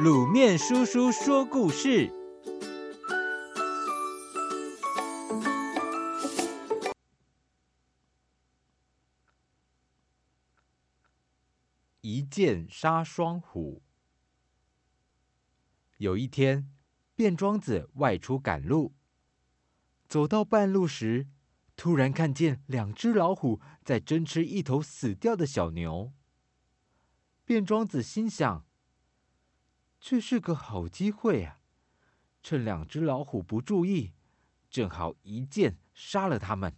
卤面叔叔说故事：一箭杀双虎。有一天，卞庄子外出赶路，走到半路时，突然看见两只老虎在争吃一头死掉的小牛。卞庄子心想：“这是个好机会啊！趁两只老虎不注意，正好一箭杀了他们。”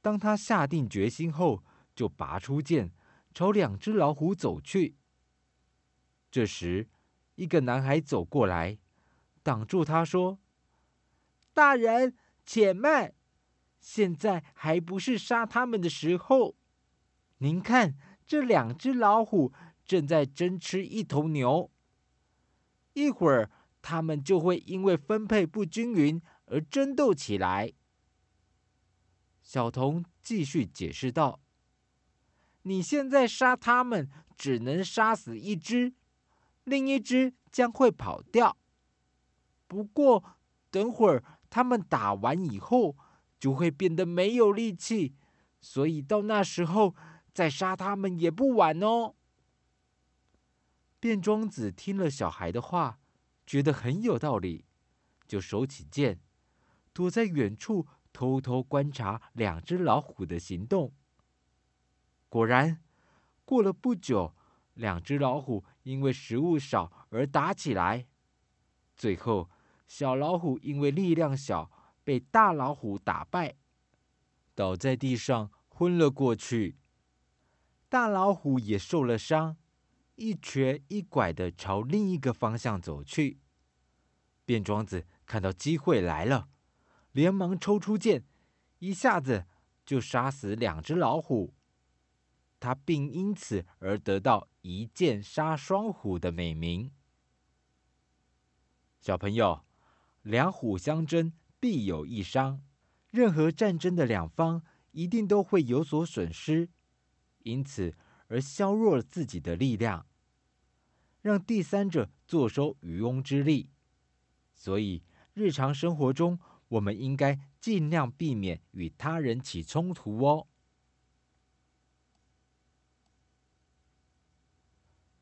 当他下定决心后，就拔出剑，朝两只老虎走去。这时，一个男孩走过来，挡住他说：“大人，且慢！现在还不是杀他们的时候。您看。”这两只老虎正在争吃一头牛，一会儿他们就会因为分配不均匀而争斗起来。小童继续解释道：“你现在杀他们，只能杀死一只，另一只将会跑掉。不过等会儿他们打完以后，就会变得没有力气，所以到那时候。”再杀他们也不晚哦。卞庄子听了小孩的话，觉得很有道理，就收起剑，躲在远处偷偷观察两只老虎的行动。果然，过了不久，两只老虎因为食物少而打起来，最后小老虎因为力量小，被大老虎打败，倒在地上昏了过去。大老虎也受了伤，一瘸一拐地朝另一个方向走去。卞庄子看到机会来了，连忙抽出剑，一下子就杀死两只老虎。他并因此而得到“一箭杀双虎”的美名。小朋友，两虎相争，必有一伤。任何战争的两方一定都会有所损失。因此而削弱了自己的力量，让第三者坐收渔翁之利。所以日常生活中，我们应该尽量避免与他人起冲突哦。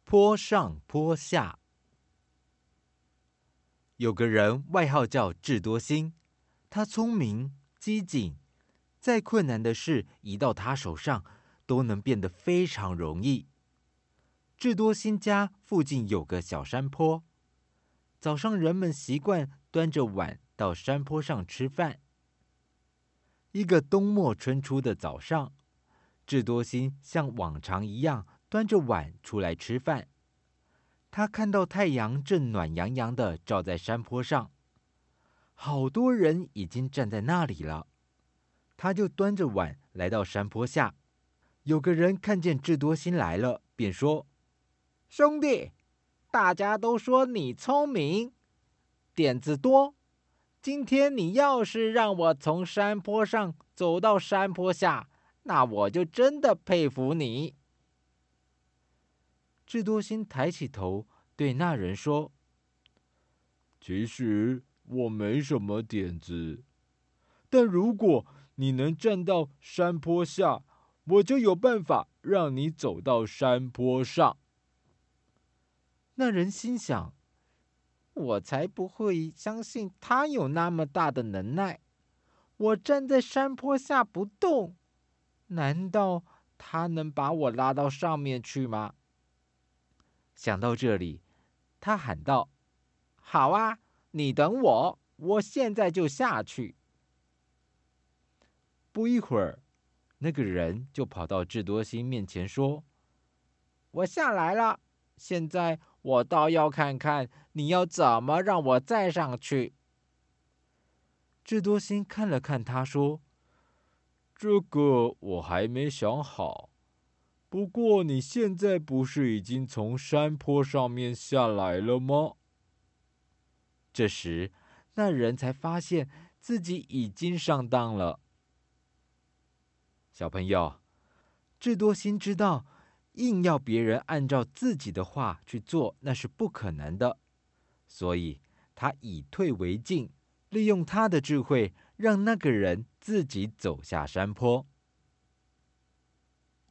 坡上坡下，有个人外号叫智多星，他聪明机警，再困难的事移到他手上。都能变得非常容易。智多星家附近有个小山坡，早上人们习惯端着碗到山坡上吃饭。一个冬末春初的早上，智多星像往常一样端着碗出来吃饭。他看到太阳正暖洋洋的照在山坡上，好多人已经站在那里了。他就端着碗来到山坡下。有个人看见智多星来了，便说：“兄弟，大家都说你聪明，点子多。今天你要是让我从山坡上走到山坡下，那我就真的佩服你。”智多星抬起头对那人说：“其实我没什么点子，但如果你能站到山坡下，”我就有办法让你走到山坡上。那人心想：“我才不会相信他有那么大的能耐。我站在山坡下不动，难道他能把我拉到上面去吗？”想到这里，他喊道：“好啊，你等我，我现在就下去。”不一会儿。那个人就跑到智多星面前说：“我下来了，现在我倒要看看你要怎么让我再上去。”智多星看了看他，说：“这个我还没想好。不过你现在不是已经从山坡上面下来了吗？”这时，那人才发现自己已经上当了。小朋友，智多星知道，硬要别人按照自己的话去做，那是不可能的。所以，他以退为进，利用他的智慧，让那个人自己走下山坡。